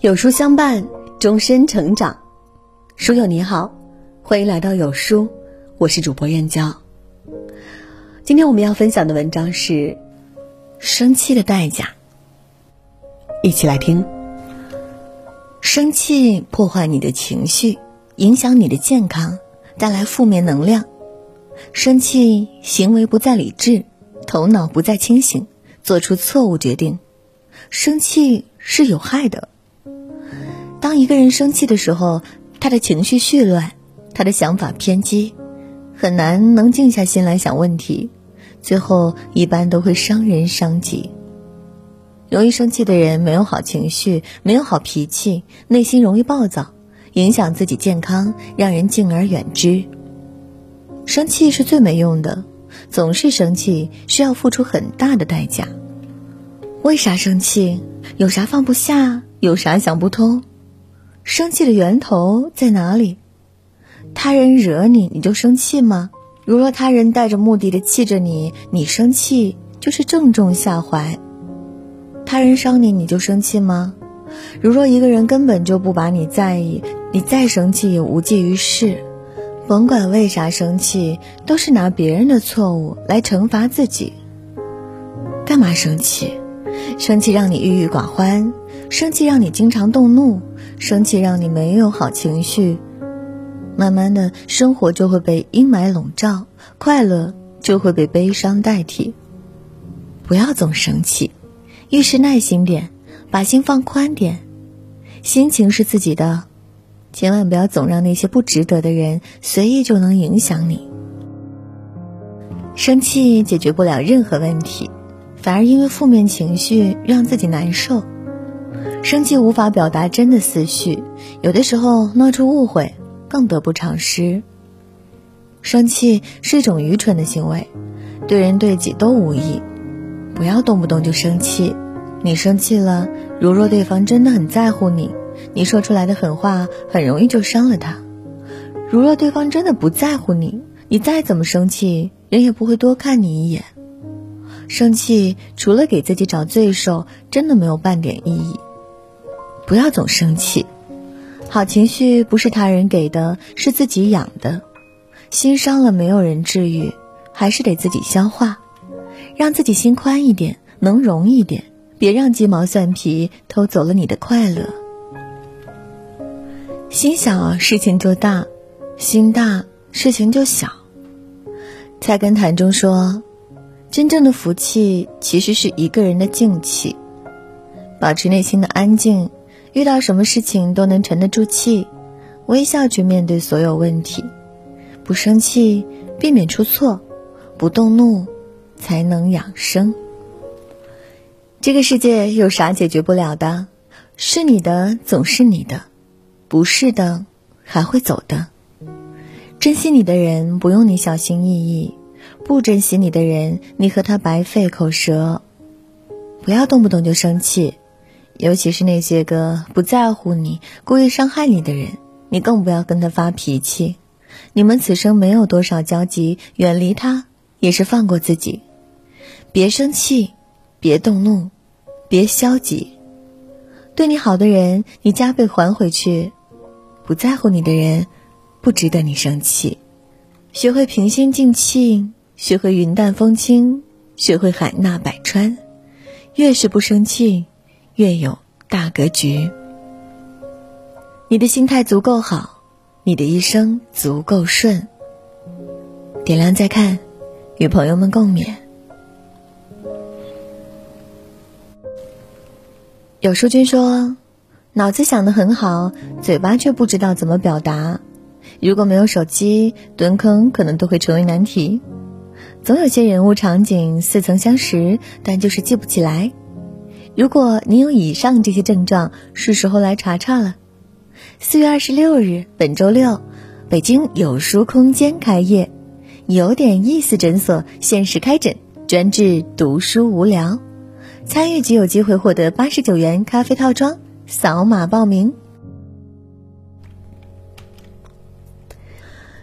有书相伴，终身成长。书友你好，欢迎来到有书，我是主播燕娇。今天我们要分享的文章是《生气的代价》，一起来听。生气破坏你的情绪，影响你的健康，带来负面能量。生气，行为不再理智，头脑不再清醒，做出错误决定。生气是有害的。当一个人生气的时候，他的情绪絮乱，他的想法偏激，很难能静下心来想问题，最后一般都会伤人伤己。容易生气的人没有好情绪，没有好脾气，内心容易暴躁，影响自己健康，让人敬而远之。生气是最没用的，总是生气需要付出很大的代价。为啥生气？有啥放不下？有啥想不通？生气的源头在哪里？他人惹你，你就生气吗？如若他人带着目的的气着你，你生气就是正中下怀。他人伤你，你就生气吗？如若一个人根本就不把你在意，你再生气也无济于事。甭管为啥生气，都是拿别人的错误来惩罚自己。干嘛生气？生气让你郁郁寡欢，生气让你经常动怒。生气让你没有好情绪，慢慢的生活就会被阴霾笼罩，快乐就会被悲伤代替。不要总生气，遇事耐心点，把心放宽点。心情是自己的，千万不要总让那些不值得的人随意就能影响你。生气解决不了任何问题，反而因为负面情绪让自己难受。生气无法表达真的思绪，有的时候闹出误会，更得不偿失。生气是一种愚蠢的行为，对人对己都无益。不要动不动就生气。你生气了，如若对方真的很在乎你，你说出来的狠话很容易就伤了他；如若对方真的不在乎你，你再怎么生气，人也不会多看你一眼。生气除了给自己找罪受，真的没有半点意义。不要总生气，好情绪不是他人给的，是自己养的。心伤了，没有人治愈，还是得自己消化。让自己心宽一点，能容一点，别让鸡毛蒜皮偷走了你的快乐。心小事情就大，心大事情就小。菜根谭中说，真正的福气其实是一个人的静气，保持内心的安静。遇到什么事情都能沉得住气，微笑去面对所有问题，不生气，避免出错，不动怒，才能养生。这个世界有啥解决不了的？是你的总是你的，不是的还会走的。珍惜你的人不用你小心翼翼，不珍惜你的人，你和他白费口舌。不要动不动就生气。尤其是那些个不在乎你、故意伤害你的人，你更不要跟他发脾气。你们此生没有多少交集，远离他也是放过自己。别生气，别动怒，别消极。对你好的人，你加倍还回去；不在乎你的人，不值得你生气。学会平心静气，学会云淡风轻，学会海纳百川。越是不生气。越有大格局。你的心态足够好，你的一生足够顺。点亮再看，与朋友们共勉。有书君说，脑子想的很好，嘴巴却不知道怎么表达。如果没有手机，蹲坑可能都会成为难题。总有些人物场景似曾相识，但就是记不起来。如果你有以上这些症状，是时候来查查了。四月二十六日，本周六，北京有书空间开业，有点意思诊所限时开诊，专治读书无聊。参与即有机会获得八十九元咖啡套装，扫码报名。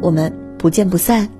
我们不见不散。